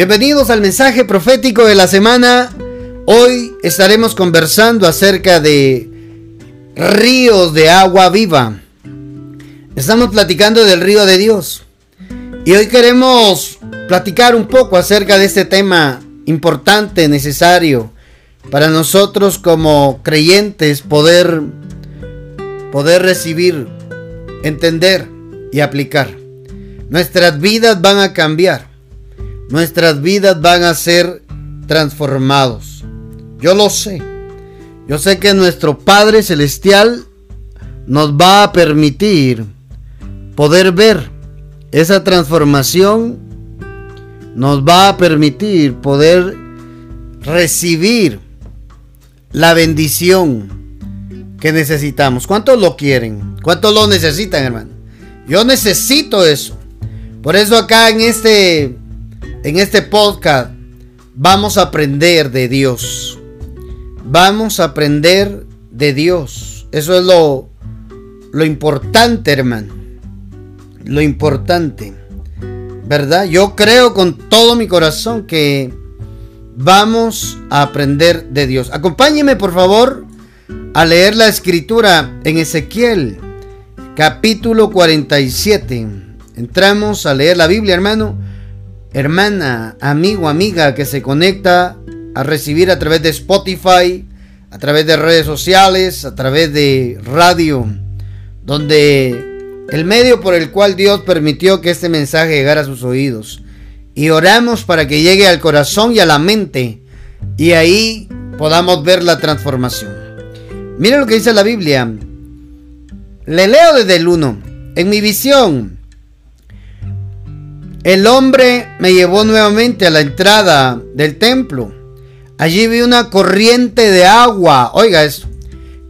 Bienvenidos al mensaje profético de la semana. Hoy estaremos conversando acerca de ríos de agua viva. Estamos platicando del río de Dios. Y hoy queremos platicar un poco acerca de este tema importante, necesario para nosotros como creyentes poder poder recibir, entender y aplicar. Nuestras vidas van a cambiar nuestras vidas van a ser transformados. Yo lo sé. Yo sé que nuestro Padre Celestial nos va a permitir poder ver esa transformación. Nos va a permitir poder recibir la bendición que necesitamos. ¿Cuántos lo quieren? ¿Cuántos lo necesitan, hermano? Yo necesito eso. Por eso acá en este en este podcast vamos a aprender de Dios. Vamos a aprender de Dios. Eso es lo, lo importante, hermano. Lo importante. ¿Verdad? Yo creo con todo mi corazón que vamos a aprender de Dios. Acompáñeme, por favor, a leer la escritura en Ezequiel, capítulo 47. Entramos a leer la Biblia, hermano hermana, amigo, amiga que se conecta a recibir a través de Spotify, a través de redes sociales, a través de radio, donde el medio por el cual Dios permitió que este mensaje llegara a sus oídos. Y oramos para que llegue al corazón y a la mente y ahí podamos ver la transformación. Mira lo que dice la Biblia. Le leo desde el 1. En mi visión, el hombre me llevó nuevamente a la entrada del templo. Allí vi una corriente de agua, oiga eso,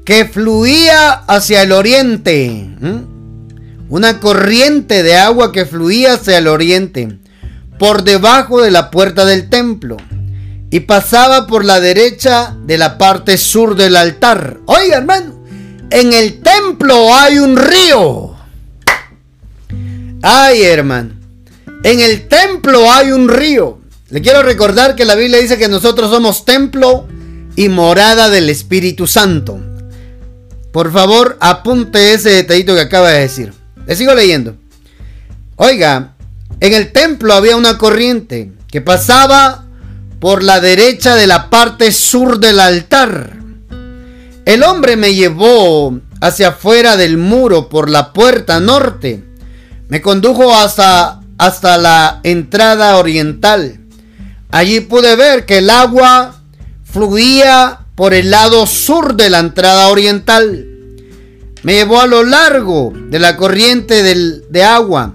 que fluía hacia el oriente. Una corriente de agua que fluía hacia el oriente, por debajo de la puerta del templo, y pasaba por la derecha de la parte sur del altar. Oiga hermano, en el templo hay un río. Ay hermano. En el templo hay un río. Le quiero recordar que la Biblia dice que nosotros somos templo y morada del Espíritu Santo. Por favor, apunte ese detallito que acaba de decir. Le sigo leyendo. Oiga, en el templo había una corriente que pasaba por la derecha de la parte sur del altar. El hombre me llevó hacia afuera del muro por la puerta norte. Me condujo hasta hasta la entrada oriental. Allí pude ver que el agua fluía por el lado sur de la entrada oriental. Me llevó a lo largo de la corriente de agua.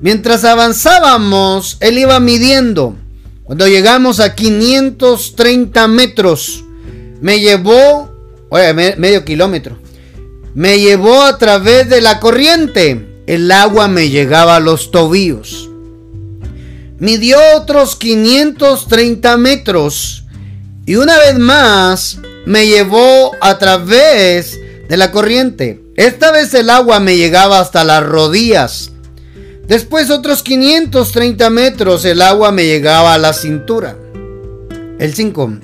Mientras avanzábamos, él iba midiendo. Cuando llegamos a 530 metros, me llevó, oye, medio kilómetro, me llevó a través de la corriente el agua me llegaba a los tobillos. Midió otros 530 metros y una vez más me llevó a través de la corriente. Esta vez el agua me llegaba hasta las rodillas. Después otros 530 metros el agua me llegaba a la cintura. El 5.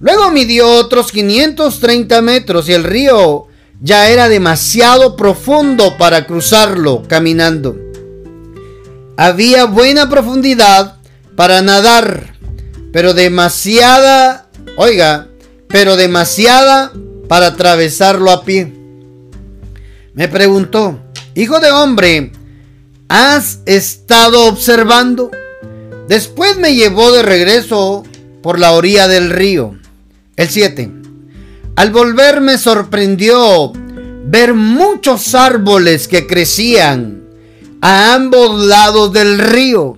Luego midió otros 530 metros y el río ya era demasiado profundo para cruzarlo caminando. Había buena profundidad para nadar, pero demasiada, oiga, pero demasiada para atravesarlo a pie. Me preguntó, hijo de hombre, ¿has estado observando? Después me llevó de regreso por la orilla del río. El 7. Al volver me sorprendió ver muchos árboles que crecían a ambos lados del río.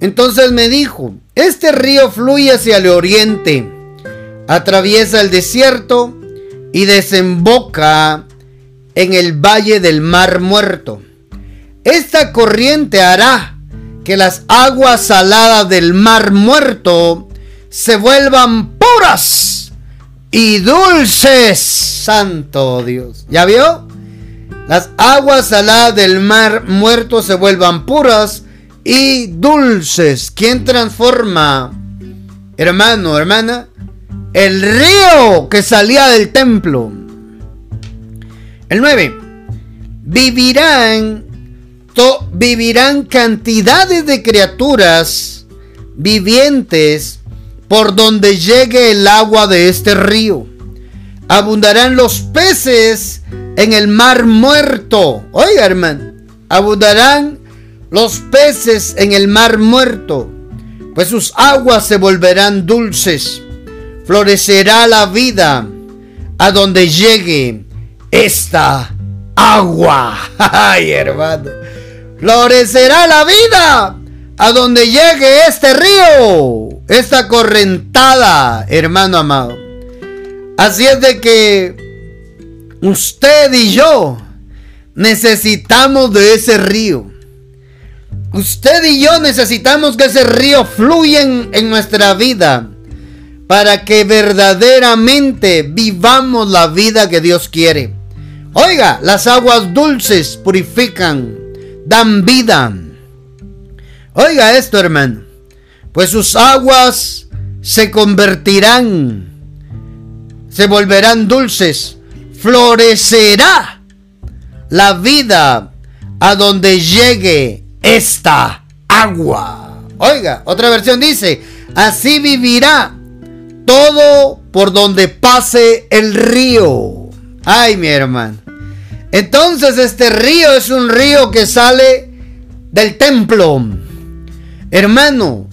Entonces me dijo, este río fluye hacia el oriente, atraviesa el desierto y desemboca en el valle del mar muerto. Esta corriente hará que las aguas saladas del mar muerto se vuelvan puras y dulces. Santo Dios. ¿Ya vio? Las aguas saladas del mar muerto se vuelvan puras y dulces. ¿Quién transforma, hermano, hermana? El río que salía del templo. El 9. Vivirán, vivirán cantidades de criaturas vivientes por donde llegue el agua de este río. Abundarán los peces en el mar muerto. Oiga, hermano, abundarán los peces en el mar muerto, pues sus aguas se volverán dulces. Florecerá la vida a donde llegue esta agua. Ay, hermano. Florecerá la vida a donde llegue este río, esta correntada, hermano amado. Así es de que usted y yo necesitamos de ese río. Usted y yo necesitamos que ese río fluya en, nuestra vida para que verdaderamente vivamos la vida que Dios quiere. Oiga, las aguas dulces purifican, dan vida. Oiga esto, hermano. Pues sus aguas se convertirán, se volverán dulces, florecerá la vida a donde llegue esta agua. Oiga, otra versión dice, así vivirá todo por donde pase el río. Ay, mi hermano. Entonces este río es un río que sale del templo hermano.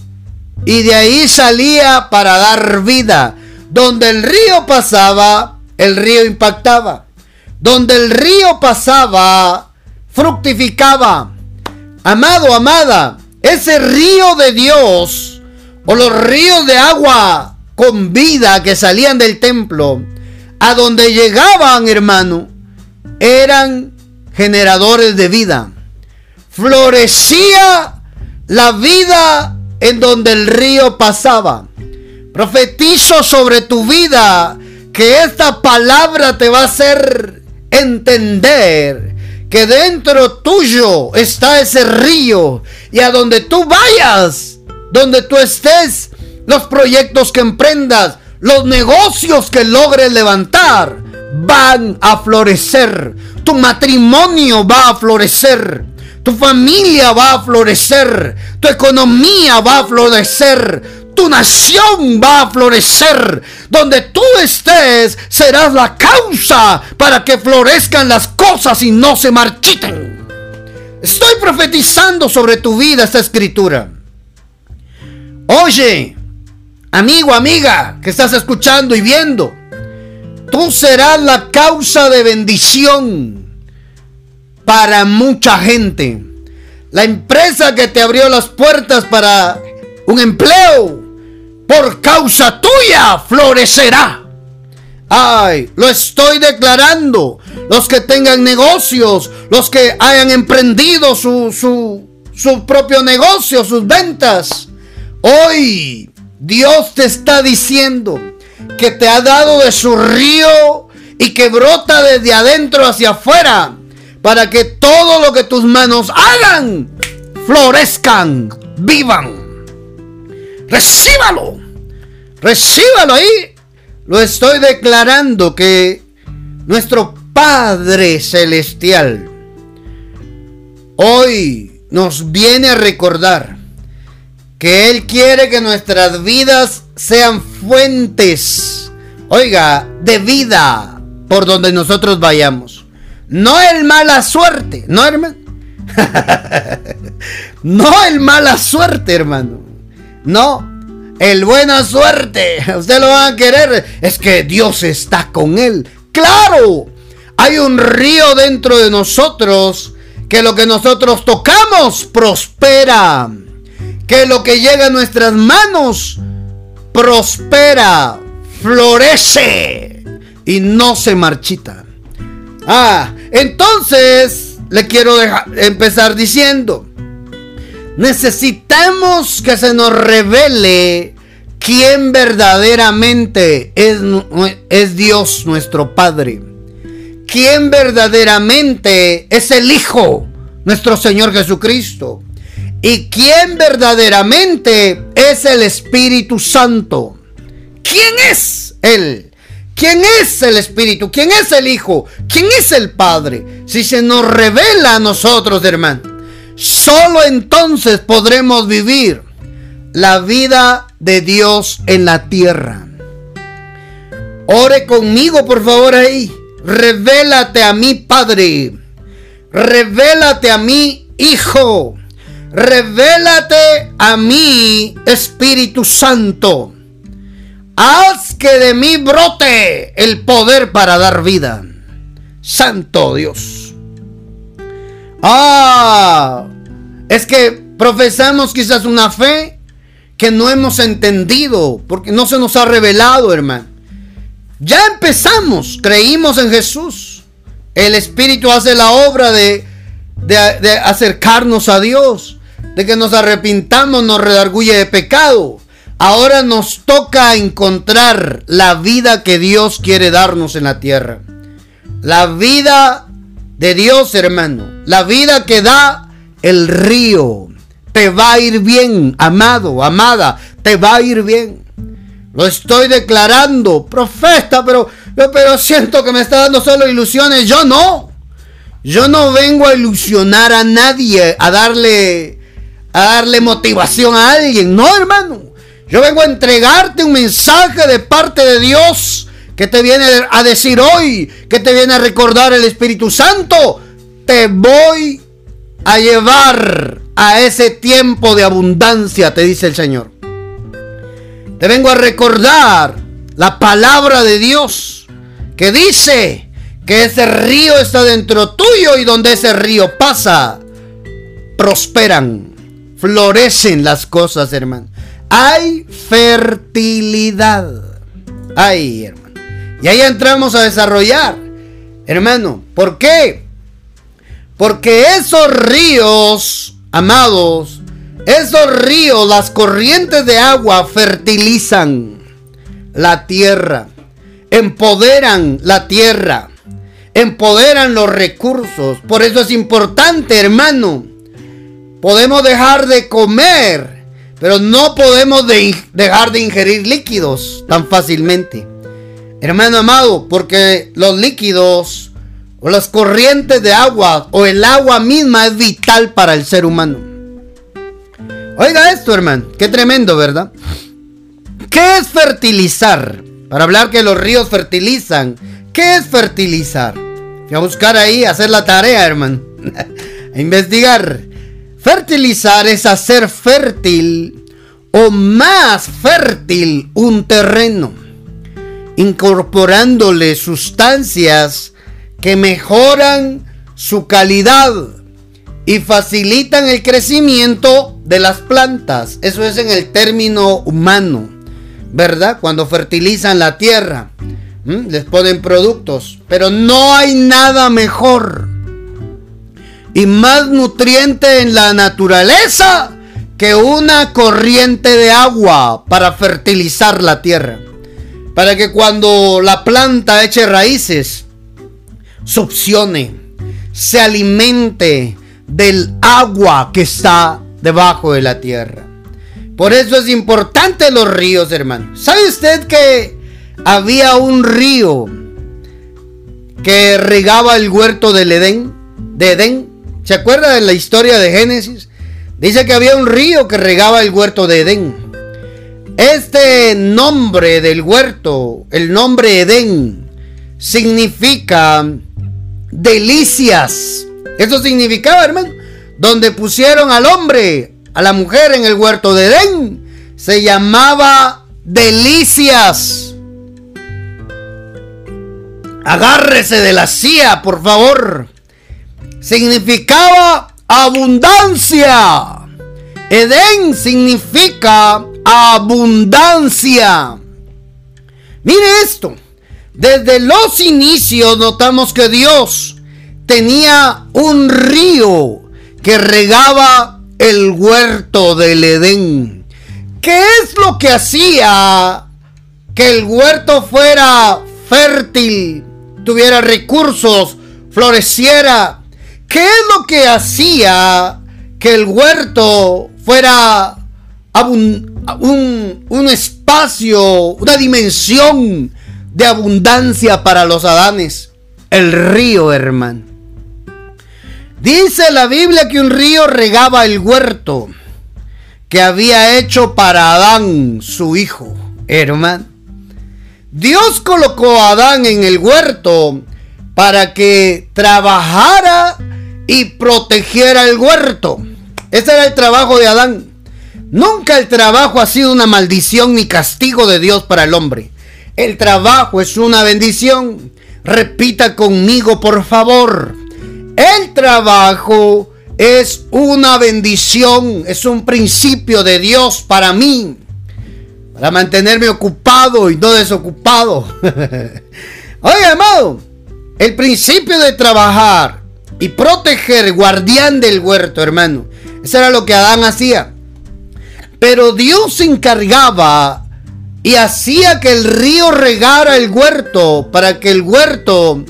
Y de ahí salía para dar vida. Donde el río pasaba, el río impactaba. Donde el río pasaba, fructificaba. Amado, amada, ese río de Dios o los ríos de agua con vida que salían del templo, a donde llegaban, hermano, eran generadores de vida. Florecía la vida en donde el río pasaba. Profetizo sobre tu vida que esta palabra te va a hacer entender que dentro tuyo está ese río y a donde tú vayas, donde tú estés, los proyectos que emprendas, los negocios que logres levantar, van a florecer. Tu matrimonio va a florecer. Tu familia va a florecer. Tu economía va a florecer. Tu nación va a florecer. Donde tú estés serás la causa para que florezcan las cosas y no se marchiten. Estoy profetizando sobre tu vida esta escritura. Oye, amigo, amiga, que estás escuchando y viendo, tú serás la causa de bendición para mucha gente. La empresa que te abrió las puertas para un empleo, por causa tuya, florecerá. Ay, lo estoy declarando. Los que tengan negocios, los que hayan emprendido su, su, su propio negocio, sus ventas. Hoy Dios te está diciendo que te ha dado de su río y que brota desde adentro hacia afuera para que todo lo que tus manos hagan florezcan, vivan. Recíbalo. Recíbalo ahí. Lo estoy declarando que nuestro Padre Celestial hoy nos viene a recordar que Él quiere que nuestras vidas sean fuentes, oiga, de vida por donde nosotros vayamos. No el mala suerte, ¿no, hermano? no el mala suerte, hermano. No, el buena suerte. Usted lo va a querer. Es que Dios está con él. Claro, hay un río dentro de nosotros que lo que nosotros tocamos prospera. Que lo que llega a nuestras manos prospera, florece y no se marchita. Ah, entonces le quiero empezar diciendo, necesitamos que se nos revele quién verdaderamente es, es Dios nuestro Padre. Quién verdaderamente es el Hijo, nuestro Señor Jesucristo. y quién verdaderamente es el Espíritu Santo. ¿Quién es Él? ¿Quién es el Espíritu? ¿Quién es el Hijo? ¿Quién es el Padre? Si se nos revela a nosotros, hermano, solo entonces podremos vivir la vida de Dios en la tierra. Ore conmigo, por favor, ahí. Revélate a mi Padre. Revélate a mi Hijo. Revélate a mí, Espíritu Santo. Haz que de mí brote el poder para dar vida. Santo Dios. Ah, es que profesamos quizás una fe que no hemos entendido, porque no se nos ha revelado, hermano. Ya empezamos, creímos en Jesús. El Espíritu hace la obra de, de, acercarnos a Dios, de que nos arrepintamos, nos redarguye de pecado. Ahora nos toca encontrar la vida que Dios quiere darnos en la tierra. La vida de Dios, hermano. La vida que da el río. Te va a ir bien, amado, amada. Te va a ir bien. Lo estoy declarando, profeta, pero, pero siento que me está dando solo ilusiones. Yo no. Yo no vengo a ilusionar a nadie, a darle, a darle motivación a alguien. No, hermano. Yo vengo a entregarte un mensaje de parte de Dios que te viene a decir hoy, que te viene a recordar el Espíritu Santo. Te voy a llevar a ese tiempo de abundancia, te dice el Señor. Te vengo a recordar la palabra de Dios que dice que ese río está dentro tuyo y donde ese río pasa, prosperan, florecen las cosas, hermano. Hay fertilidad. Ay, hermano. Y ahí entramos a desarrollar, hermano. ¿Por qué? Porque esos ríos, amados, esos ríos, las corrientes de agua fertilizan la tierra, empoderan la tierra, empoderan los recursos. Por eso es importante, hermano. Podemos dejar de comer, pero no podemos dejar de ingerir líquidos tan fácilmente. Hermano amado, porque los líquidos o las corrientes de agua o el agua misma es vital para el ser humano. Oiga esto, hermano. Qué tremendo, ¿verdad? ¿Qué es fertilizar? Para hablar que los ríos fertilizan. ¿Qué es fertilizar? Voy a buscar ahí, hacer la tarea, hermano. a investigar. Fertilizar es hacer fértil o más fértil un terreno, incorporándole sustancias que mejoran su calidad y facilitan el crecimiento de las plantas. Eso es en el término humano, ¿verdad? Cuando fertilizan la tierra, les ponen productos, pero no hay nada mejor y más nutriente en la naturaleza que una corriente de agua para fertilizar la tierra. Para que cuando la planta eche raíces, succione, se alimente, del agua que está debajo de la tierra. Por eso es importante los ríos, hermano. ¿Sabe usted que había un río que regaba el huerto del Edén? Edén. ¿Se acuerda de la historia de Génesis? Dice que había un río que regaba el huerto de Edén. Este nombre del huerto, el nombre Edén, significa delicias eso significaba, hermano, donde pusieron al hombre, a la mujer en el huerto de Edén, se llamaba delicias. Agárrese de la CIA, por favor. Significaba abundancia. Edén significa abundancia. Mire esto. Desde los inicios notamos que Dios tenía un río que regaba el huerto del Edén. ¿Qué es lo que hacía que el huerto fuera fértil, tuviera recursos, floreciera? ¿Qué es lo que hacía que el huerto fuera un, espacio, una dimensión de abundancia para los Adanes. El río, hermano. Dice la Biblia que un río regaba el huerto que había hecho para Adán, su hijo, hermano. Dios colocó a Adán en el huerto para que trabajara y protegiera el huerto. Ese era el trabajo de Adán. Nunca el trabajo ha sido una maldición ni castigo de Dios para el hombre. El trabajo es una bendición. Repita conmigo, por favor. El trabajo es una bendición, es un principio de Dios para mí. Para mantenerme ocupado y no desocupado. Oye, amado, el principio de trabajar y proteger, guardián del huerto, hermano. Eso era lo que Adán hacía. Pero Dios se encargaba y hacía que el río regara el huerto para que el huerto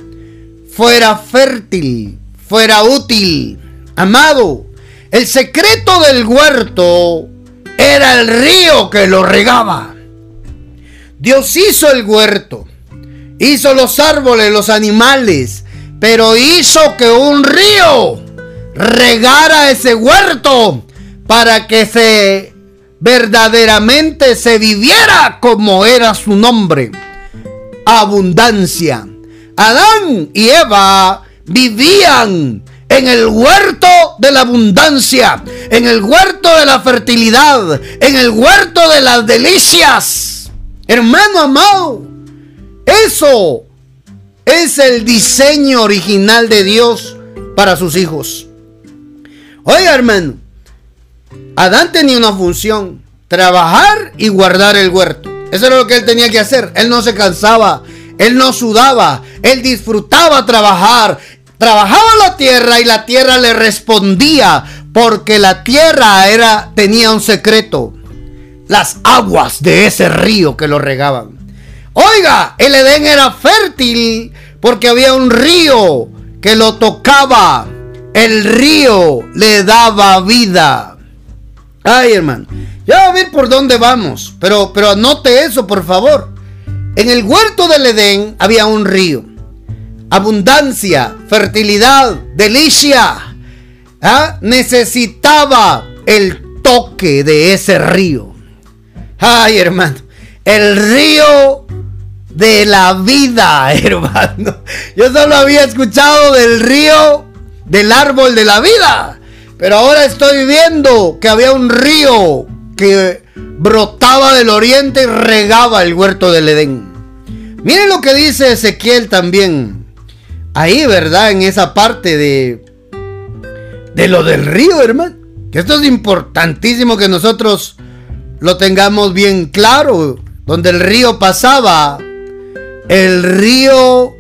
fuera fértil, fuera útil. Amado, el secreto del huerto era el río que lo regaba. Dios hizo el huerto, hizo los árboles, los animales, pero hizo que un río regara ese huerto para que se verdaderamente se viviera como era su nombre. Abundancia. Adán y Eva vivían en el huerto de la abundancia, en el huerto de la fertilidad, en el huerto de las delicias. Hermano amado, eso es el diseño original de Dios para sus hijos. Oiga, hermano, Adán tenía una función, trabajar y guardar el huerto. Eso era lo que él tenía que hacer. Él no se cansaba, él no sudaba, él disfrutaba trabajar. Trabajaba la tierra y la tierra le respondía porque la tierra era tenía un secreto. Las aguas de ese río que lo regaban. Oiga, el Edén era fértil porque había un río que lo tocaba. El río le daba vida. Ay, hermano. Ya a ver por dónde vamos. Pero, pero anote eso, por favor. En el huerto del Edén había un río. Abundancia, fertilidad, delicia. ¿Ah? Necesitaba el toque de ese río. Ay, hermano. El río de la vida, hermano. Yo solo había escuchado del río del árbol de la vida. Pero ahora estoy viendo que había un río que brotaba del oriente y regaba el huerto del Edén. Miren lo que dice Ezequiel también. Ahí, ¿verdad? En esa parte de de lo del río, hermano. Que esto es importantísimo que nosotros lo tengamos bien claro. Donde el río pasaba, el río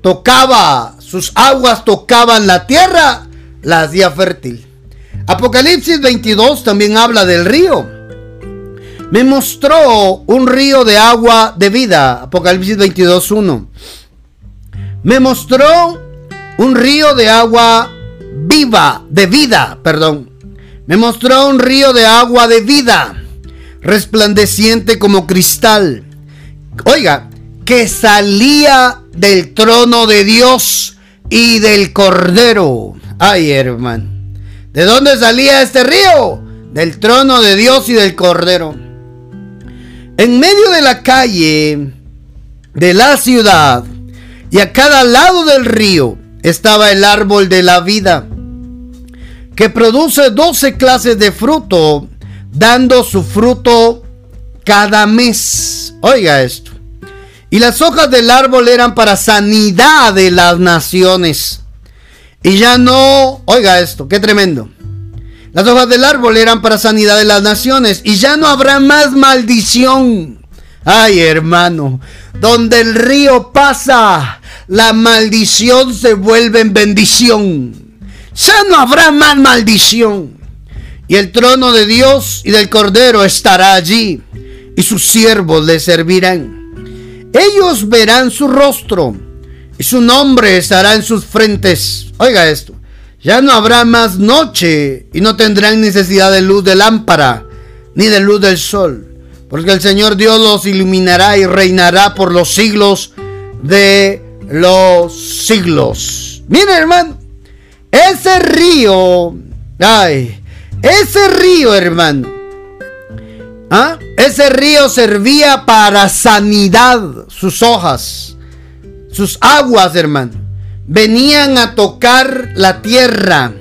tocaba, sus aguas tocaban la tierra la hacía fértil. Apocalipsis 22 también habla del río. Me mostró un río de agua de vida. Apocalipsis 22.1. Me mostró un río de agua viva, de vida, perdón. Me mostró un río de agua de vida, resplandeciente como cristal. Oiga, que salía del trono de Dios y del Cordero. Ay, hermano. ¿De dónde salía este río? Del trono de Dios y del Cordero. En medio de la calle de la ciudad y a cada lado del río estaba el árbol de la vida, que produce doce clases de fruto, dando su fruto cada mes. Oiga esto. Y las hojas del árbol eran para sanidad de las naciones. Y ya no, oiga esto, qué tremendo. Las hojas del árbol eran para sanidad de las naciones y ya no habrá más maldición. Ay, hermano, donde el río pasa, la maldición se vuelve en bendición. Ya no habrá más maldición. Y el trono de Dios y del Cordero estará allí, y sus siervos le servirán. Ellos verán su rostro y su nombre estará en sus frentes. Oiga esto. Ya no habrá más noche y no tendrán necesidad de luz de lámpara ni de luz del sol, porque el Señor Dios los iluminará y reinará por los siglos de los siglos. Miren, hermano, ese río, ay, ese río, hermano, ¿ah? ese río servía para sanidad, sus hojas, sus aguas, hermano venían a tocar la tierra,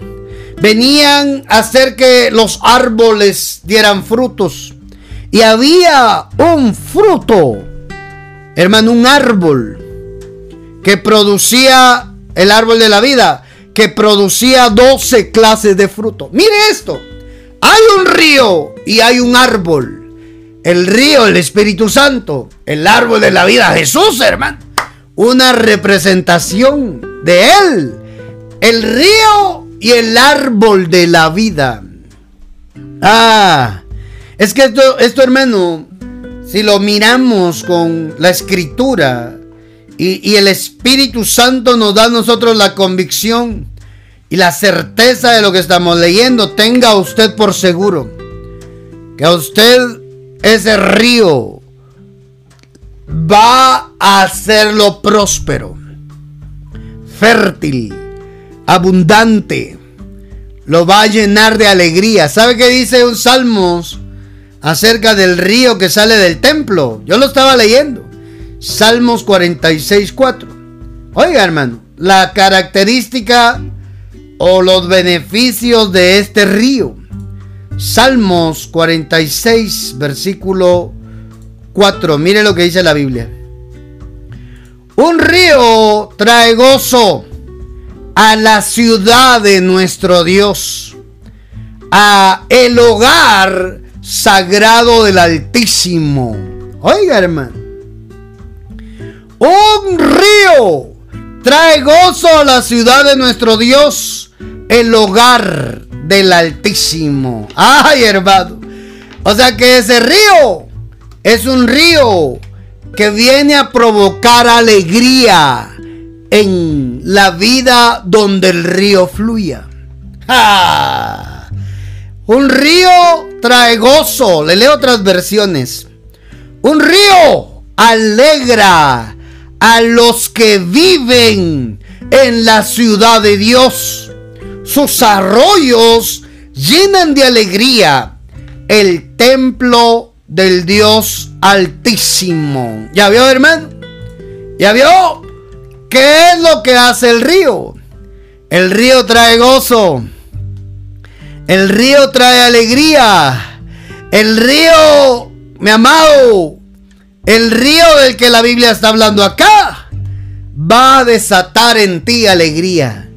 venían a hacer que los árboles dieran frutos. Y había un fruto, hermano, un árbol que producía el árbol de la vida, que producía 12 clases de fruto. Mire esto, hay un río y hay un árbol. El río, el Espíritu Santo, el árbol de la vida, Jesús, hermano. Una representación de Él, el río y el árbol de la vida. Ah, es que esto, esto hermano, si lo miramos con la escritura y, y el Espíritu Santo nos da a nosotros la convicción y la certeza de lo que estamos leyendo, tenga usted por seguro que a usted ese río va a hacerlo próspero fértil, abundante, lo va a llenar de alegría. ¿Sabe qué dice un Salmos acerca del río que sale del templo? Yo lo estaba leyendo. Salmos 46, 4. Oiga, hermano, la característica o los beneficios de este río. Salmos 46, versículo 4. Mire lo que dice la Biblia. Un río trae gozo a la ciudad de nuestro Dios, a el hogar sagrado del Altísimo. Oiga, hermano. Un río trae gozo a la ciudad de nuestro Dios, el hogar del Altísimo. Ay, hermano. O sea que ese río es un río que viene a provocar alegría en la vida donde el río fluya. Un río trae gozo. Le leo otras versiones. Un río alegra a los que viven en la ciudad de Dios. Sus arroyos llenan de alegría el templo del Dios Altísimo. ¿Ya vio, hermano? ¿Ya vio? ¿Qué es lo que hace el río? El río trae gozo. El río trae alegría. El río, mi amado, el río del que la Biblia está hablando acá, va a desatar en ti alegría.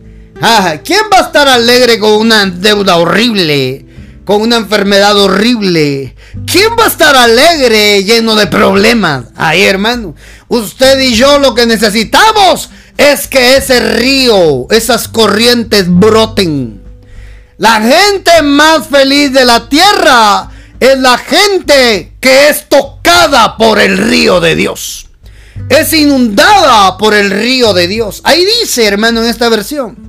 Ah, ¿Quién va a estar alegre con una deuda horrible? Con una enfermedad horrible, ¿Quién va a estar alegre, lleno de problemas? Ahí, hermano. Usted y yo lo que necesitamos es que ese río, esas corrientes broten. La gente más feliz de la tierra es la gente que es tocada por el río de Dios. Es inundada por el río de Dios. Ahí dice, hermano, en esta versión.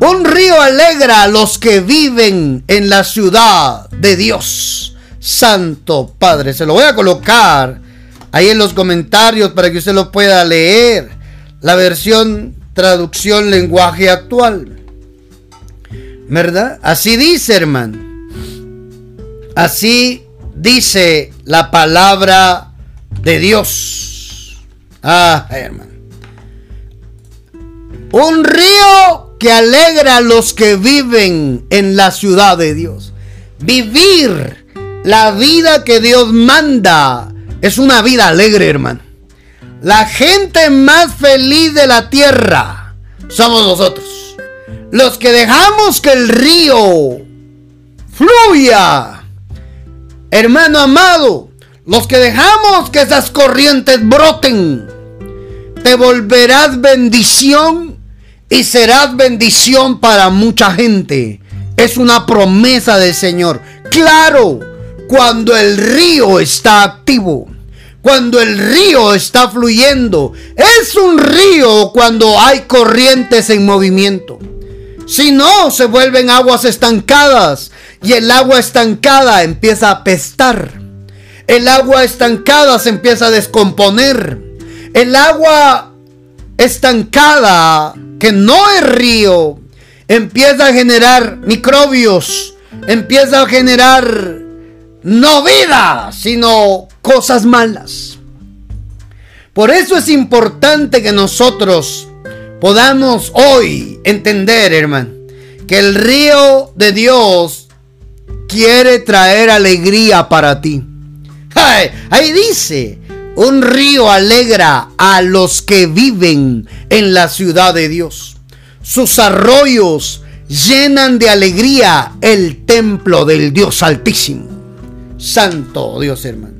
Un río alegra a los que viven en la ciudad de Dios. Santo Padre. Se lo voy a colocar ahí en los comentarios para que usted lo pueda leer. La versión traducción lenguaje actual. ¿Verdad? Así dice, hermano. Así dice la palabra de Dios. Ah, hermano. Un río que alegra a los que viven en la ciudad de Dios. Vivir la vida que Dios manda es una vida alegre, hermano. La gente más feliz de la tierra somos nosotros. Los que dejamos que el río fluya. Hermano amado, los que dejamos que esas corrientes broten, te volverás bendición y serás bendición para mucha gente. Es una promesa del Señor. Claro, cuando el río está activo, cuando el río está fluyendo. Es un río cuando hay corrientes en movimiento. Si no, se vuelven aguas estancadas y el agua estancada empieza a apestar. El agua estancada se empieza a descomponer. El agua estancada, que no es río, empieza a generar microbios, empieza a generar no vida, sino cosas malas. Por eso es importante que nosotros podamos hoy entender, hermano, que el río de Dios quiere traer alegría para ti. ahí dice, un río alegra a los que viven en la ciudad de Dios. Sus arroyos llenan de alegría el templo del Dios Altísimo. Santo Dios, hermano.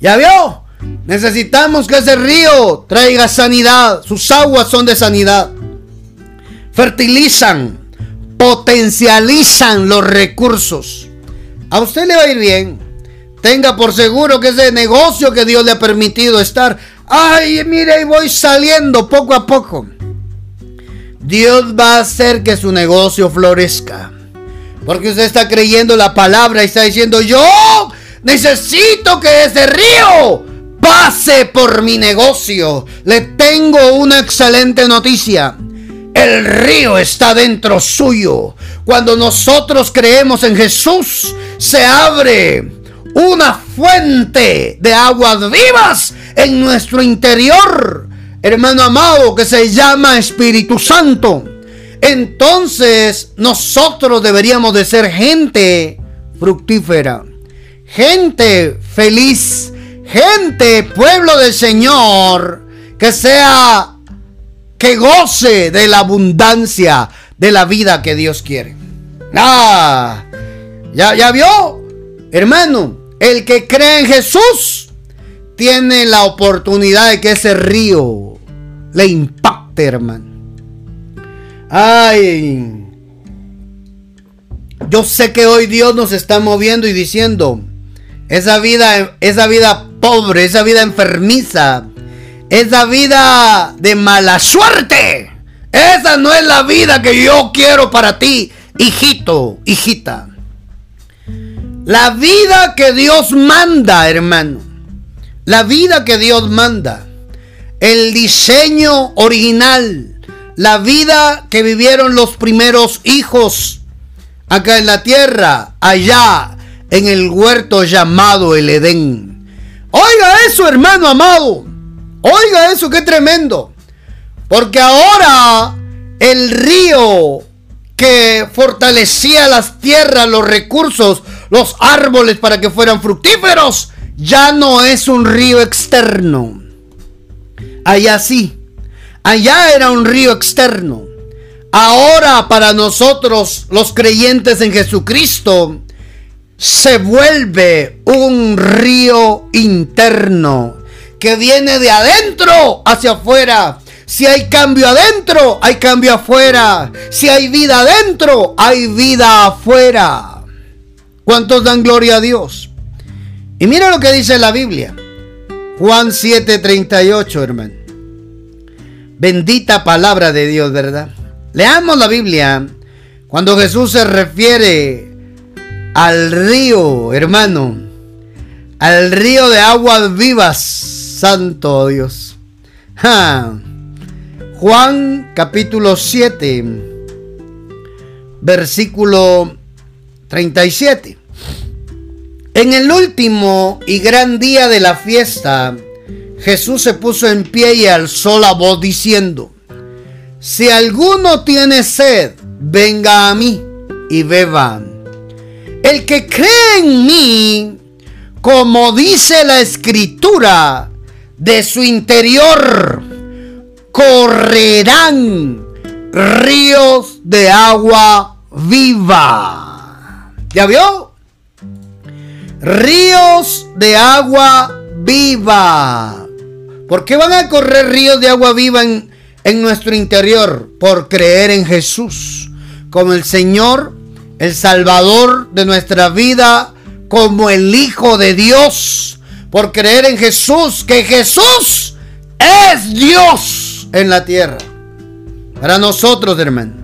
¿Ya vio? Necesitamos que ese río traiga sanidad. Sus aguas son de sanidad. Fertilizan, potencializan los recursos. A usted le va a ir bien. Tenga por seguro que ese negocio que Dios le ha permitido estar. Ay, mire, y voy saliendo poco a poco. Dios va a hacer que su negocio florezca. Porque usted está creyendo la palabra y está diciendo, yo necesito que ese río pase por mi negocio. Le tengo una excelente noticia. El río está dentro suyo. Cuando nosotros creemos en Jesús, se abre una fuente de aguas vivas en nuestro interior. Hermano amado, que se llama Espíritu Santo. Entonces nosotros deberíamos de ser gente fructífera, gente feliz, gente, pueblo del Señor, que sea, que goce de la abundancia de la vida que Dios quiere. Ah, ya, ya vio, hermano, el que cree en Jesús tiene la oportunidad de que ese río le impacte, hermano. Ay, yo sé que hoy Dios nos está moviendo y diciendo, esa vida, esa vida pobre, esa vida enfermiza, esa vida de mala suerte. Esa no es la vida que yo quiero para ti, hijito, hijita. La vida que Dios manda, hermano. La vida que Dios manda. El diseño original. La vida que vivieron los primeros hijos acá en la tierra, allá en el huerto llamado el Edén. Oiga eso, hermano amado. Oiga eso, qué tremendo. Porque ahora el río que fortalecía las tierras, los recursos, los árboles para que fueran fructíferos, ya no es un río externo. Allá sí. Allá era un río externo. Ahora para nosotros los creyentes en Jesucristo, se vuelve un río interno que viene de adentro hacia afuera. Si hay cambio adentro, hay cambio afuera. Si hay vida adentro, hay vida afuera. ¿Cuántos dan gloria a Dios? Y mira lo que dice la Biblia. Juan 7:38, hermano. Bendita palabra de Dios, ¿verdad? Leamos la Biblia. Cuando Jesús se refiere al río, hermano, al río de aguas vivas, santo Dios. Juan capítulo 7, versículo 37. En el último y gran día de la fiesta, Jesús se puso en pie y alzó la voz diciendo, si alguno tiene sed, venga a mí y beba. El que cree en mí, como dice la escritura, de su interior correrán ríos de agua viva. ¿Ya vio? Ríos de agua viva. ¿Por qué van a correr ríos de agua viva en, en nuestro interior? Por creer en Jesús como el Señor el Salvador de nuestra vida como el Hijo de Dios, por creer en Jesús, que Jesús es Dios en la tierra. Para nosotros, hermano.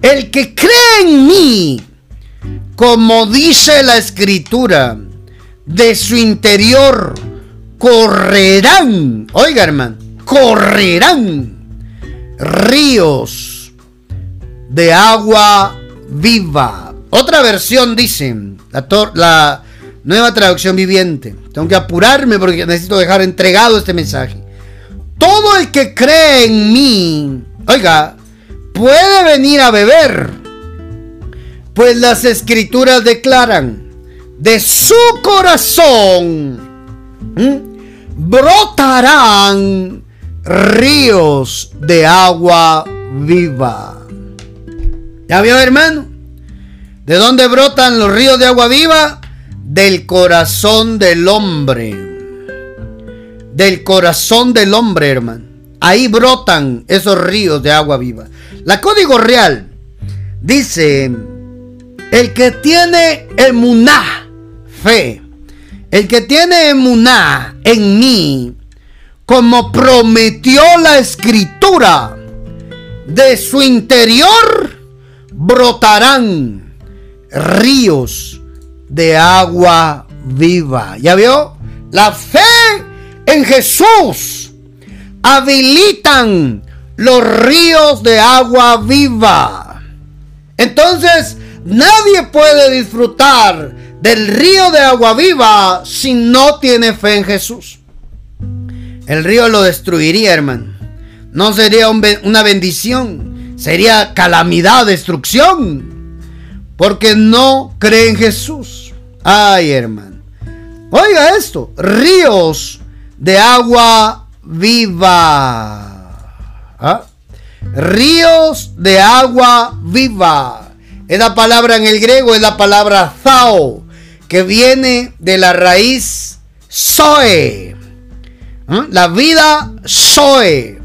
El que cree en mí, como dice la escritura, de su interior correrán, oiga hermano, correrán ríos de agua viva. Otra versión dice, la, la nueva traducción viviente. Tengo que apurarme porque necesito dejar entregado este mensaje. Todo el que cree en mí, oiga, puede venir a beber. Pues las escrituras declaran, de su corazón brotarán ríos de agua viva. ¿Ya vio, hermano? ¿De dónde brotan los ríos de agua viva? Del corazón del hombre. Del corazón del hombre, hermano. Ahí brotan esos ríos de agua viva. La código real dice, el que tiene emuná, fe, el que tiene emuná en mí, como prometió la escritura, de su interior brotarán ríos de agua viva. ¿Ya vio? La fe en Jesús habilitan los ríos de agua viva. Entonces, nadie puede disfrutar del río de agua viva si no tiene fe en Jesús. El río lo destruiría, hermano. No sería una bendición, sería calamidad, destrucción. Porque no cree en Jesús. Ay, hermano. Oiga esto, ríos de agua viva. ¿Ah? Ríos de agua viva. Es la palabra en el griego, es la palabra zao, que viene de la raíz zoe. ¿Ah? La vida zoe.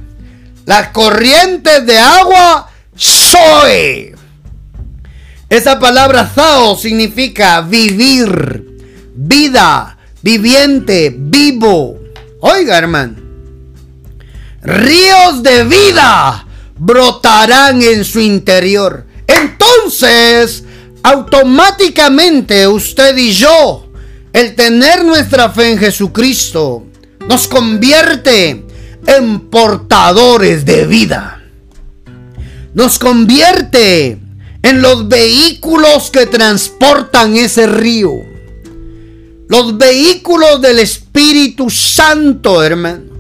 Las corrientes de agua zoe. Esa palabra zao significa vivir, vida, viviente, vivo. Oiga, hermano. Ríos de vida brotarán en su interior. Entonces, automáticamente usted y yo, el tener nuestra fe en Jesucristo, nos convierte en portadores de vida. Nos convierte en los vehículos que transportan ese río. Los vehículos del Espíritu Santo, hermano.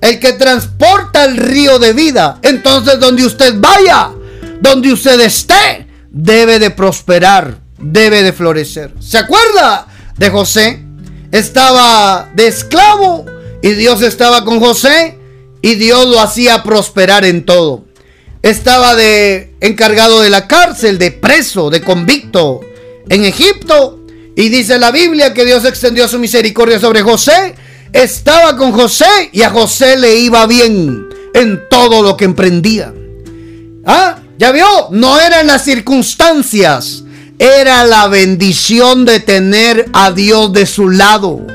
El que transporta el río de vida. Entonces donde usted vaya, donde usted esté, debe de prosperar, debe de florecer. ¿Se acuerda de José? Estaba de esclavo y Dios estaba con José y Dios lo hacía prosperar en todo. Estaba de encargado de la cárcel, de preso, de convicto en Egipto. Y dice la Biblia que Dios extendió su misericordia sobre José. Estaba con José y a José le iba bien en todo lo que emprendía. Ah, ya vio, no eran las circunstancias, era la bendición de tener a Dios de su lado.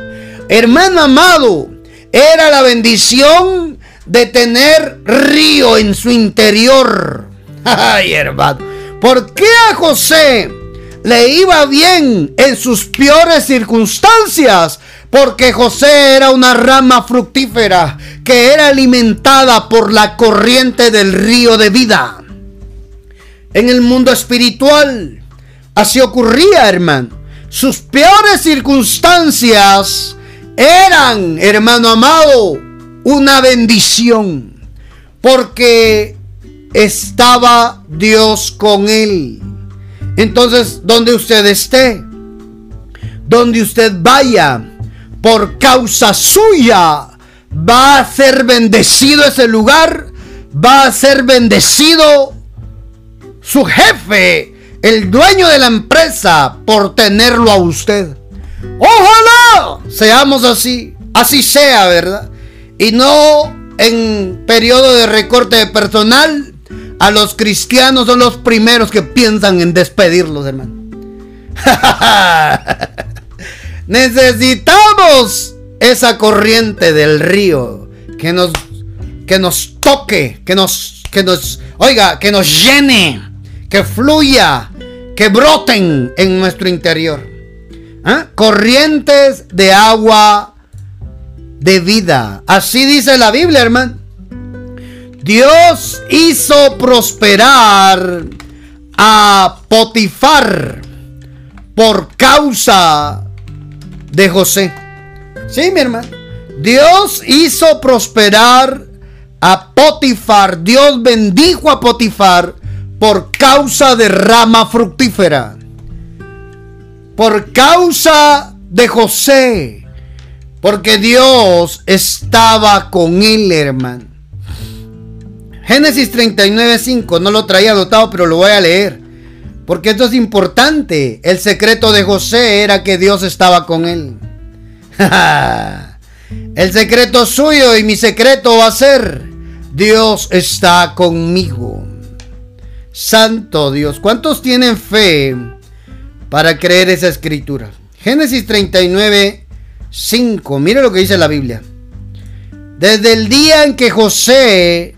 Hermano amado, era la bendición de tener río en su interior. Ay, hermano. ¿Por qué a José le iba bien en sus peores circunstancias? Porque José era una rama fructífera que era alimentada por la corriente del río de vida. En el mundo espiritual, así ocurría, hermano. Sus peores circunstancias eran, hermano amado, una bendición. Porque estaba Dios con él. Entonces, donde usted esté, donde usted vaya, por causa suya, va a ser bendecido ese lugar, va a ser bendecido su jefe, el dueño de la empresa, por tenerlo a usted. Ojalá seamos así, así sea, ¿verdad? Y no en periodo de recorte de personal, a los cristianos son los primeros que piensan en despedirlos, hermano. Necesitamos esa corriente del río que nos que nos toque, que nos que nos oiga, que nos llene, que fluya, que broten en nuestro interior. ¿Ah? Corrientes de agua de vida. Así dice la Biblia, hermano. Dios hizo prosperar a Potifar por causa de José. Sí, mi hermano. Dios hizo prosperar a Potifar. Dios bendijo a Potifar por causa de rama fructífera. Por causa de José. Porque Dios estaba con él, hermano. Génesis 39:5, no lo traía anotado, pero lo voy a leer. Porque esto es importante. El secreto de José era que Dios estaba con él. El secreto suyo y mi secreto va a ser, Dios está conmigo. Santo Dios, ¿cuántos tienen fe para creer esa escritura? Génesis 39, 5, mire lo que dice la Biblia. Desde el día en que José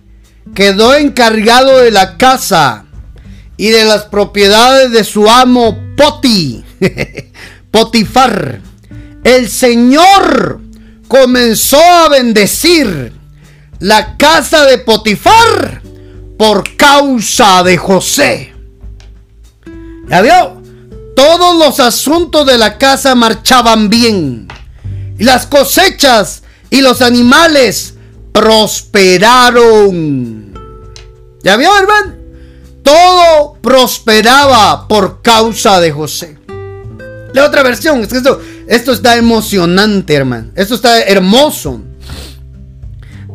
quedó encargado de la casa y de las propiedades de su amo Poti, Potifar. El Señor comenzó a bendecir la casa de Potifar por causa de José. ¿Ya vio? Todos los asuntos de la casa marchaban bien. Las cosechas y los animales prosperaron. ¿Ya vio, hermano? Todo prosperaba por causa de José. La otra versión, es que esto, esto está emocionante, hermano. Esto está hermoso.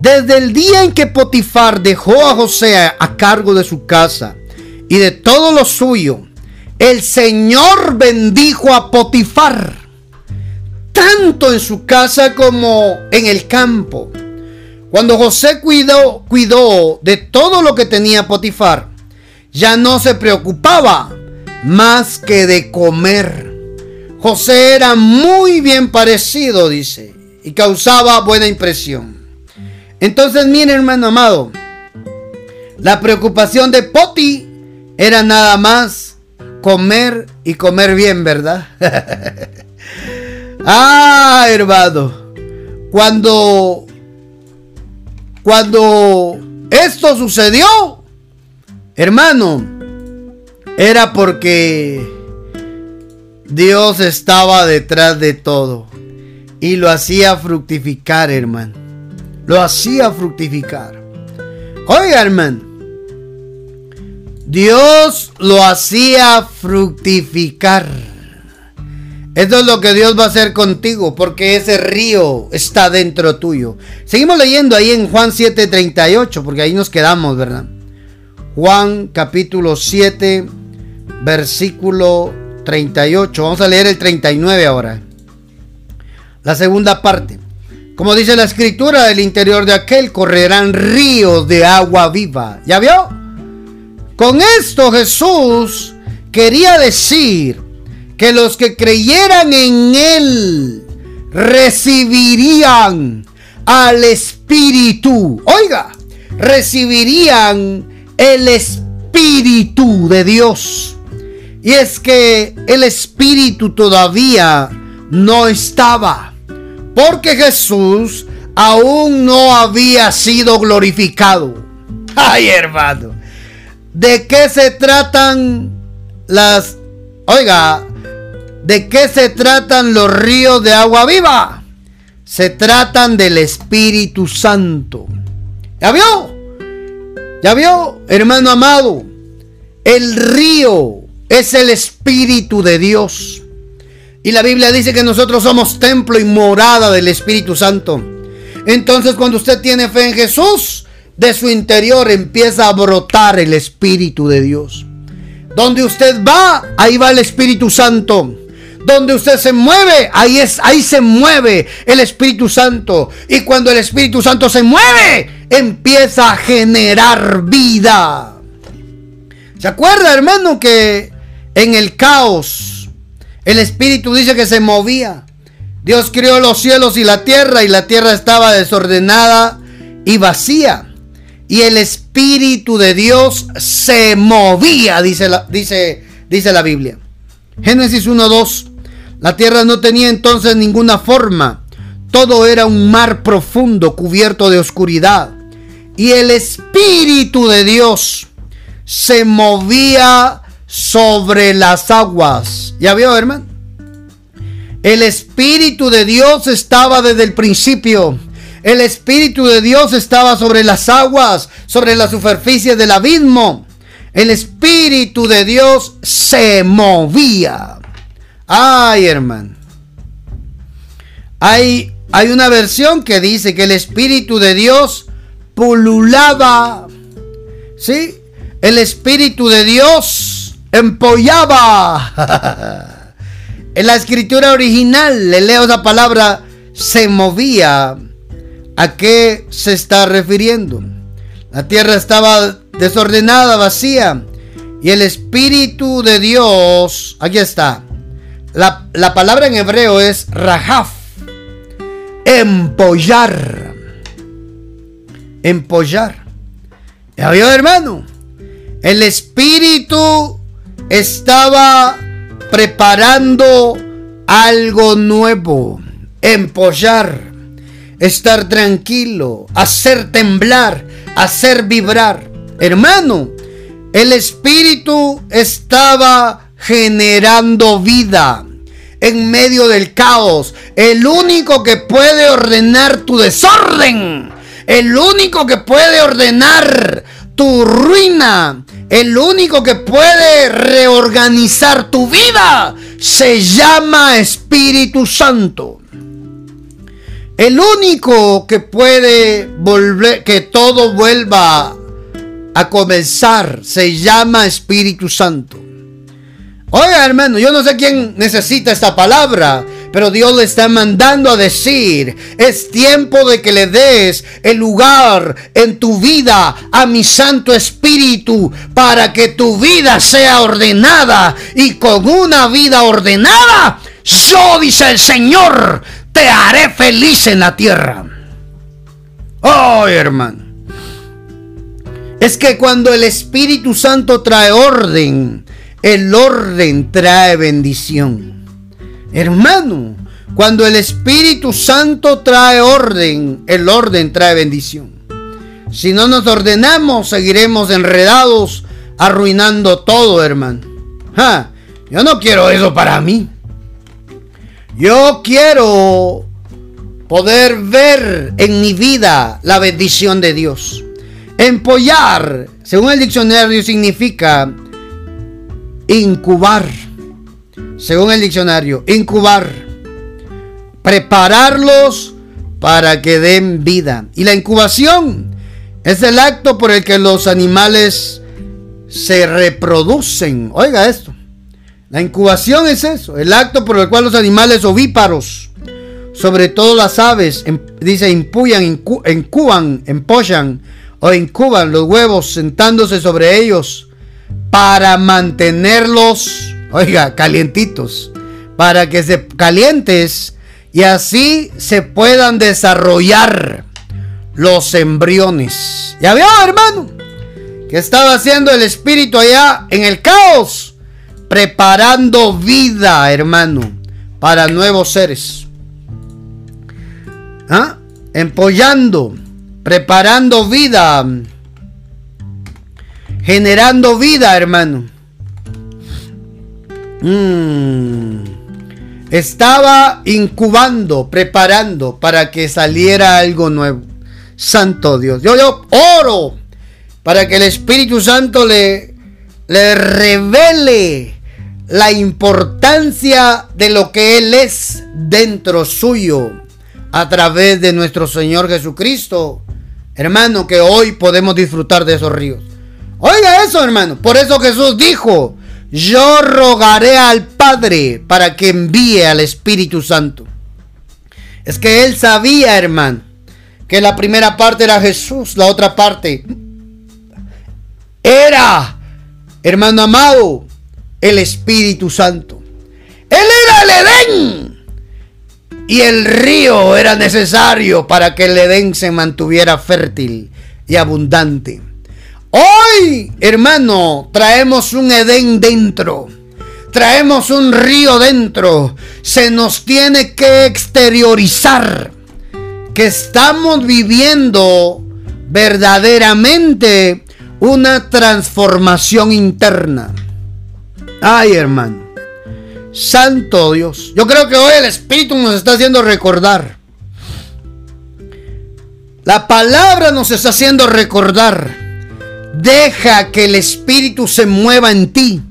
Desde el día en que Potifar dejó a José a cargo de su casa y de todo lo suyo, el Señor bendijo a Potifar, tanto en su casa como en el campo. Cuando José cuidó, cuidó de todo lo que tenía Potifar, ya no se preocupaba más que de comer. José era muy bien parecido, dice, y causaba buena impresión. Entonces, miren, hermano amado, la preocupación de Poti era nada más comer y comer bien, ¿verdad? ah, hermano, cuando cuando esto sucedió, hermano, era porque Dios estaba detrás de todo y lo hacía fructificar, hermano. Lo hacía fructificar. Oiga, hermano. Dios lo hacía fructificar. Esto es lo que Dios va a hacer contigo, porque ese río está dentro tuyo. Seguimos leyendo ahí en Juan 7:38, porque ahí nos quedamos, ¿verdad? Juan capítulo 7, versículo 38. Vamos a leer el 39 ahora. La segunda parte. Como dice la escritura, del interior de aquel correrán ríos de agua viva. ¿Ya vio? Con esto Jesús quería decir que los que creyeran en Él recibirían al Espíritu. Oiga, recibirían el Espíritu de Dios. Y es que el Espíritu todavía no estaba. Porque Jesús aún no había sido glorificado. Ay, hermano. ¿De qué se tratan las... Oiga, ¿De qué se tratan los ríos de agua viva? Se tratan del Espíritu Santo. ¿Ya vio? ¿Ya vio, hermano amado? El río es el Espíritu de Dios. Y la Biblia dice que nosotros somos templo y morada del Espíritu Santo. Entonces cuando usted tiene fe en Jesús, de su interior empieza a brotar el Espíritu de Dios. Donde usted va, ahí va el Espíritu Santo. Donde usted se mueve, ahí es, ahí se mueve el Espíritu Santo. Y cuando el Espíritu Santo se mueve, empieza a generar vida. ¿Se acuerda, hermano, que en el caos el Espíritu dice que se movía? Dios creó los cielos y la tierra y la tierra estaba desordenada y vacía. y el Espíritu de Dios se movía, dice la, dice, dice la Biblia. Génesis 1.2. La tierra no tenía entonces ninguna forma. Todo era un mar profundo cubierto de oscuridad. Y el Espíritu de Dios se movía sobre las aguas. ¿Ya vio, hermano? El Espíritu de Dios estaba desde el principio. El Espíritu de Dios estaba sobre las aguas, sobre la superficie del abismo. El Espíritu de Dios se movía. Ay, hermano. Hay, hay una versión que dice que el Espíritu de Dios pululaba. ¿Sí? El Espíritu de Dios empollaba. en la escritura original le leo esa palabra se movía. ¿A qué se está refiriendo? La tierra estaba desordenada, vacía. Y el Espíritu de Dios, aquí está. La, palabra en hebreo es rajaf. Empollar. Empollar. ¿Ya vio, hermano? El Espíritu estaba preparando algo nuevo. Empollar estar tranquilo, hacer temblar, hacer vibrar. Hermano, el Espíritu estaba generando vida en medio del caos. El único que puede ordenar tu desorden. El único que puede ordenar tu ruina. El único que puede reorganizar tu vida se llama Espíritu Santo. El único que puede volver, que todo vuelva a comenzar, se llama Espíritu Santo. Oiga, hermano, yo no sé quién necesita esta palabra, pero Dios le está mandando a decir, es tiempo de que le des el lugar en tu vida a mi Santo Espíritu para que tu vida sea ordenada y con una vida ordenada, yo, dice el Señor, te haré feliz en la tierra. Oh, hermano. Es que cuando el Espíritu Santo trae orden, el orden trae bendición. Hermano, cuando el Espíritu Santo trae orden, el orden trae bendición. Si no nos ordenamos, seguiremos enredados, arruinando todo, hermano. yo no quiero eso para mí. Yo quiero poder ver en mi vida la bendición de Dios. Empollar, según el diccionario, significa incubar. Según el diccionario, incubar. Prepararlos para que den vida. Y la incubación es el acto por el que los animales se reproducen. Oiga esto. La incubación es eso, el acto por el cual los animales ovíparos, sobre todo las aves, em, dice, impullan, incuban, empollan o incuban los huevos sentándose sobre ellos para mantenerlos, oiga, calientitos, para que se calientes y así se puedan desarrollar los embriones. ¿Ya vio, hermano? Que estaba haciendo el espíritu allá en el caos preparando vida, hermano, para nuevos seres. ¿Ah? Empollando, preparando vida, generando vida, hermano. Mm. Estaba incubando, preparando para que saliera algo nuevo. Santo Dios. Yo, yo oro para que el Espíritu Santo le, le revele la importancia de lo que Él es dentro suyo a través de nuestro Señor Jesucristo. Hermano, que hoy podemos disfrutar de esos ríos. Oiga eso, hermano. Por eso Jesús dijo, yo rogaré al Padre para que envíe al Espíritu Santo. Es que Él sabía, hermano, que la primera parte era Jesús, la otra parte era, hermano amado, el Espíritu Santo. Él era el Edén. Y el río era necesario para que el Edén se mantuviera fértil y abundante. Hoy, hermano, traemos un Edén dentro. Traemos un río dentro. Se nos tiene que exteriorizar que estamos viviendo verdaderamente una transformación interna. Ay, hermano. Santo Dios. Yo creo que hoy el Espíritu nos está haciendo recordar. La palabra nos está haciendo recordar. Deja que el Espíritu se mueva en ti.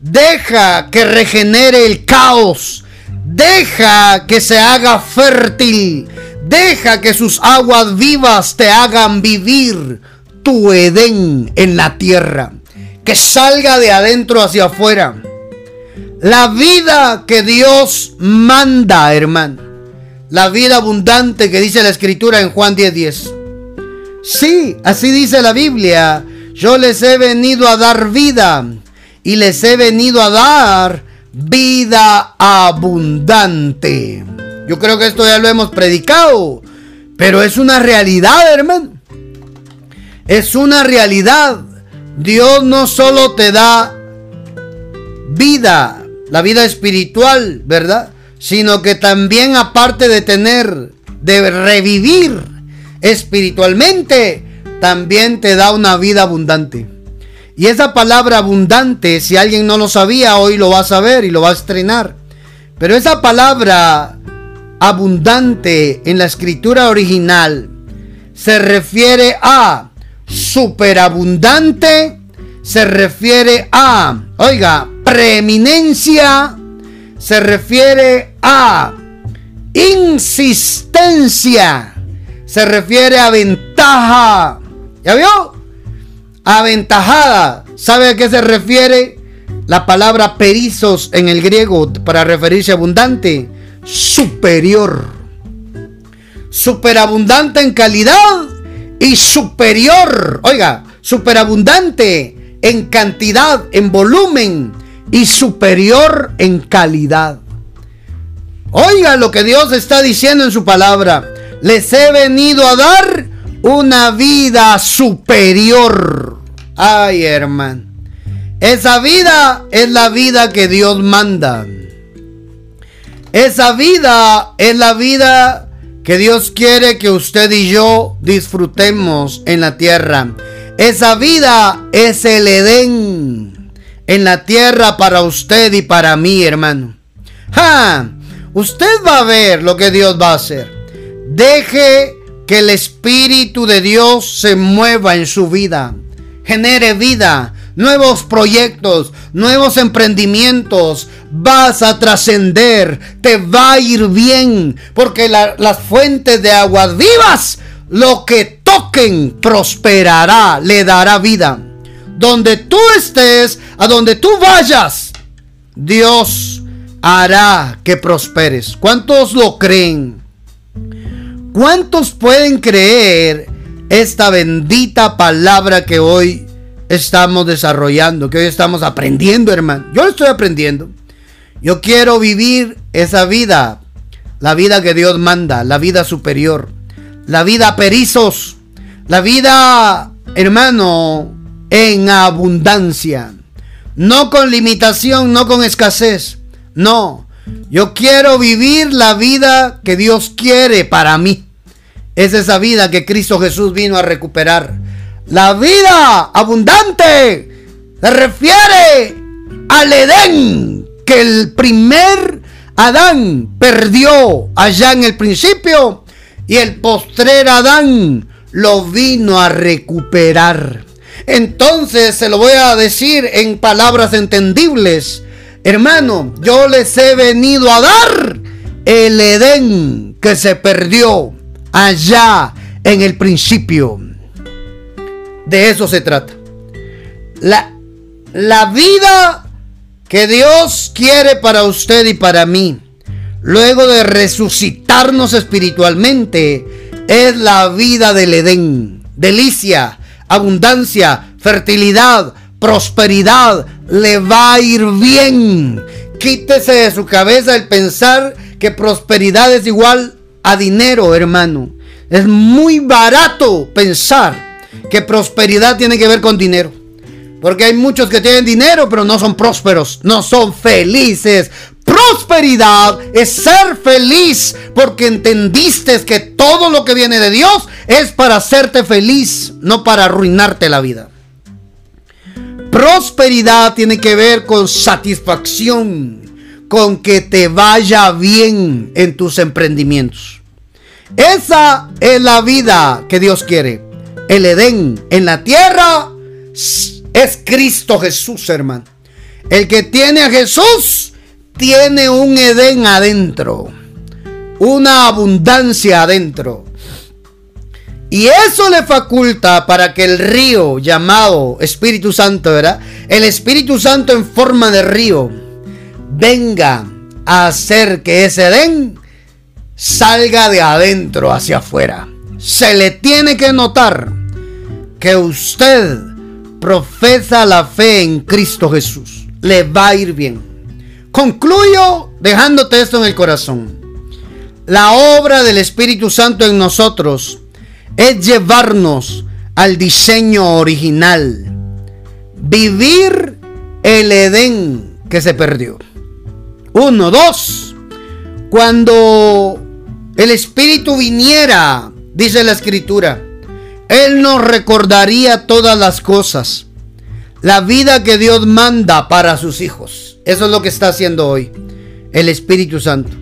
Deja que regenere el caos. Deja que se haga fértil. Deja que sus aguas vivas te hagan vivir tu Edén en la tierra. Que salga de adentro hacia afuera. La vida que Dios manda, hermano. La vida abundante que dice la escritura en Juan 10:10. 10. Sí, así dice la Biblia. Yo les he venido a dar vida y les he venido a dar vida abundante. Yo creo que esto ya lo hemos predicado, pero es una realidad, hermano. Es una realidad. Dios no solo te da vida, la vida espiritual, ¿verdad? Sino que también aparte de tener, de revivir espiritualmente, también te da una vida abundante. Y esa palabra abundante, si alguien no lo sabía, hoy lo va a saber y lo va a estrenar. Pero esa palabra abundante en la escritura original se refiere a superabundante, se refiere a, oiga, preeminencia, se refiere a insistencia, se refiere a ventaja. ¿Ya vio? Aventajada. ¿Sabe a qué se refiere? La palabra perizos en el griego para referirse a abundante. Superior. Superabundante en calidad y superior. Oiga, superabundante en cantidad, en volumen y superior en calidad. Oiga lo que Dios está diciendo en su palabra. Les he venido a dar una vida superior. Ay, hermano. Esa vida es la vida que Dios manda. Esa vida es la vida que Dios quiere que usted y yo disfrutemos en la tierra. Esa vida es el Edén en la tierra para usted y para mí, hermano. ¡Ja! Usted va a ver lo que Dios va a hacer. Deje que el Espíritu de Dios se mueva en su vida. Genere vida, nuevos proyectos, nuevos emprendimientos. Vas a trascender, te va a ir bien, porque las fuentes de aguas vivas, lo que toquen, prosperará, le dará vida donde tú estés, a donde tú vayas, Dios hará que prosperes. ¿Cuántos lo creen? ¿Cuántos pueden creer esta bendita palabra que hoy estamos desarrollando, que hoy estamos aprendiendo, hermano? Yo estoy aprendiendo. Yo quiero vivir esa vida, la vida que Dios manda, la vida superior, la vida perizos, la vida, hermano, en abundancia. No con limitación, no con escasez. No, yo quiero vivir la vida que Dios quiere para mí. Es esa vida que Cristo Jesús vino a recuperar. La vida abundante se refiere al Edén que el primer Adán perdió allá en el principio y el postrer Adán lo vino a recuperar. Entonces se lo voy a decir en palabras entendibles. Hermano, yo les he venido a dar el Edén que se perdió allá en el principio. De eso se trata. La, la vida que Dios quiere para usted y para mí, luego de resucitarnos espiritualmente, es la vida del Edén. Delicia, abundancia, fertilidad, prosperidad, le va a ir bien. Quítese de su cabeza el pensar que prosperidad es igual a dinero, hermano. Es muy barato pensar que prosperidad tiene que ver con dinero. Porque hay muchos que tienen dinero pero no son prósperos, no son felices. Prosperidad es ser feliz porque entendiste que todo lo que viene de Dios es para hacerte feliz, no para arruinarte la vida. Prosperidad tiene que ver con satisfacción, con que te vaya bien en tus emprendimientos. Esa es la vida que Dios quiere. El Edén en la tierra es Cristo Jesús, hermano. El que tiene a Jesús tiene un Edén adentro. Una abundancia adentro. Y eso le faculta para que el río llamado Espíritu Santo, ¿verdad? El Espíritu Santo en forma de río venga a hacer que ese Edén salga de adentro hacia afuera. Se le tiene que notar que usted profesa la fe en Cristo Jesús. Le va a ir bien. Concluyo dejándote esto en el corazón. La obra del Espíritu Santo en nosotros es llevarnos al diseño original. Vivir el Edén que se perdió. Uno, dos. Cuando el Espíritu viniera, dice la Escritura, Él nos recordaría todas las cosas. La vida que Dios manda para sus hijos. Eso es lo que está haciendo hoy el Espíritu Santo.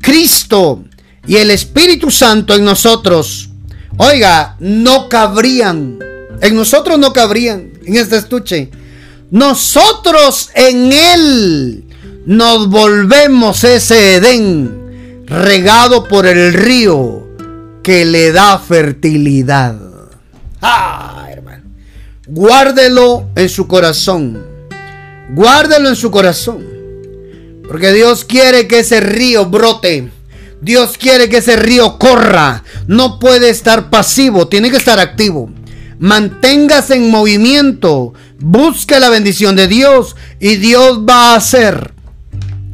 Cristo y el Espíritu Santo en nosotros Oiga, no cabrían. En nosotros no cabrían. En este estuche. Nosotros en Él nos volvemos ese Edén regado por el río que le da fertilidad. Ah, hermano. Guárdelo en su corazón. Guárdelo en su corazón. Porque Dios quiere que ese río brote Dios quiere que ese río corra. No puede estar pasivo, tiene que estar activo. Manténgase en movimiento. Busque la bendición de Dios y Dios va a hacer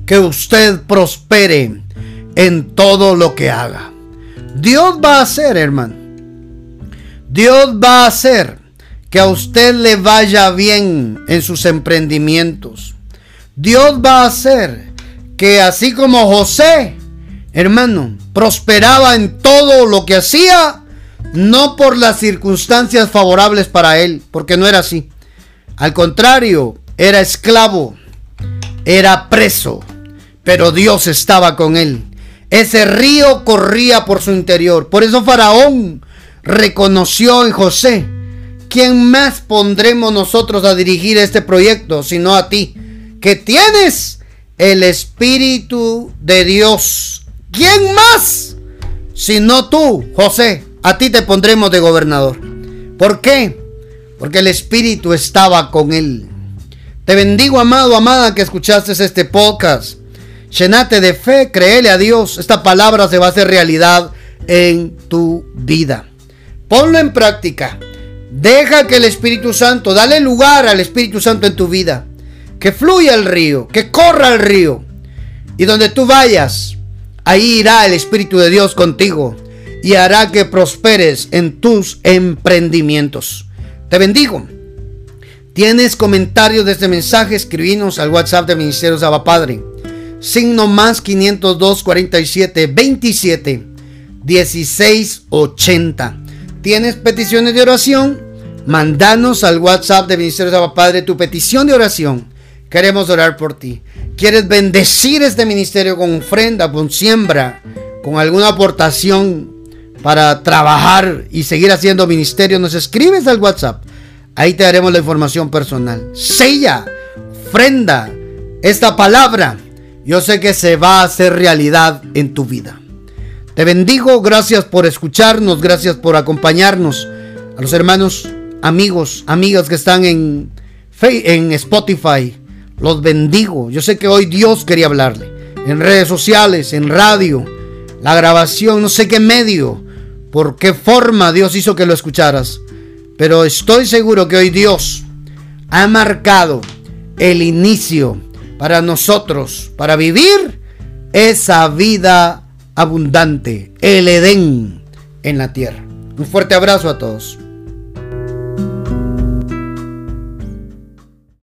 que usted prospere en todo lo que haga. Dios va a hacer, hermano. Dios va a hacer que a usted le vaya bien en sus emprendimientos. Dios va a hacer que así como José hermano, prosperaba en todo lo que hacía, no por las circunstancias favorables para él, porque no era así. Al contrario, era esclavo, era preso, pero Dios estaba con él. Ese río corría por su interior. Por eso Faraón reconoció en José, ¿quién más pondremos nosotros a dirigir este proyecto sino a ti? Que tienes el Espíritu de Dios ¿Quién más? Si no tú, José, a ti te pondremos de gobernador. ¿Por qué? Porque el Espíritu estaba con él. Te bendigo, amado, amada, que escuchaste este podcast. Llenate de fe, créele a Dios. Esta palabra se va a hacer realidad en tu vida. Ponlo en práctica. Deja que el Espíritu Santo, dale lugar al Espíritu Santo en tu vida. Que fluya el río, que corra el río. Y donde tú vayas, Ahí irá el Espíritu de Dios contigo y hará que prosperes en tus emprendimientos. Te bendigo. ¿Tienes comentarios de este mensaje? Escribinos al WhatsApp de Ministerios Abba Padre. Signo más 502 47 27 16 80. ¿Tienes peticiones de oración? Mándanos al WhatsApp de Ministerios Abba Padre tu petición de oración Queremos orar por ti. ¿Quieres bendecir este ministerio con ofrenda, con siembra, con alguna aportación para trabajar y seguir haciendo ministerio? Nos escribes al WhatsApp. Ahí te daremos la información personal. Sella, ofrenda esta palabra. Yo sé que se va a hacer realidad en tu vida. Te bendigo, gracias por escucharnos, gracias por acompañarnos. A los hermanos, amigos, amigas que están en, en Spotify, los bendigo. Yo sé que hoy Dios quería hablarle. En redes sociales, en radio, la grabación, no sé qué medio, por qué forma Dios hizo que lo escucharas. Pero estoy seguro que hoy Dios ha marcado el inicio para nosotros, para vivir esa vida abundante, el Edén en la tierra. Un fuerte abrazo a todos.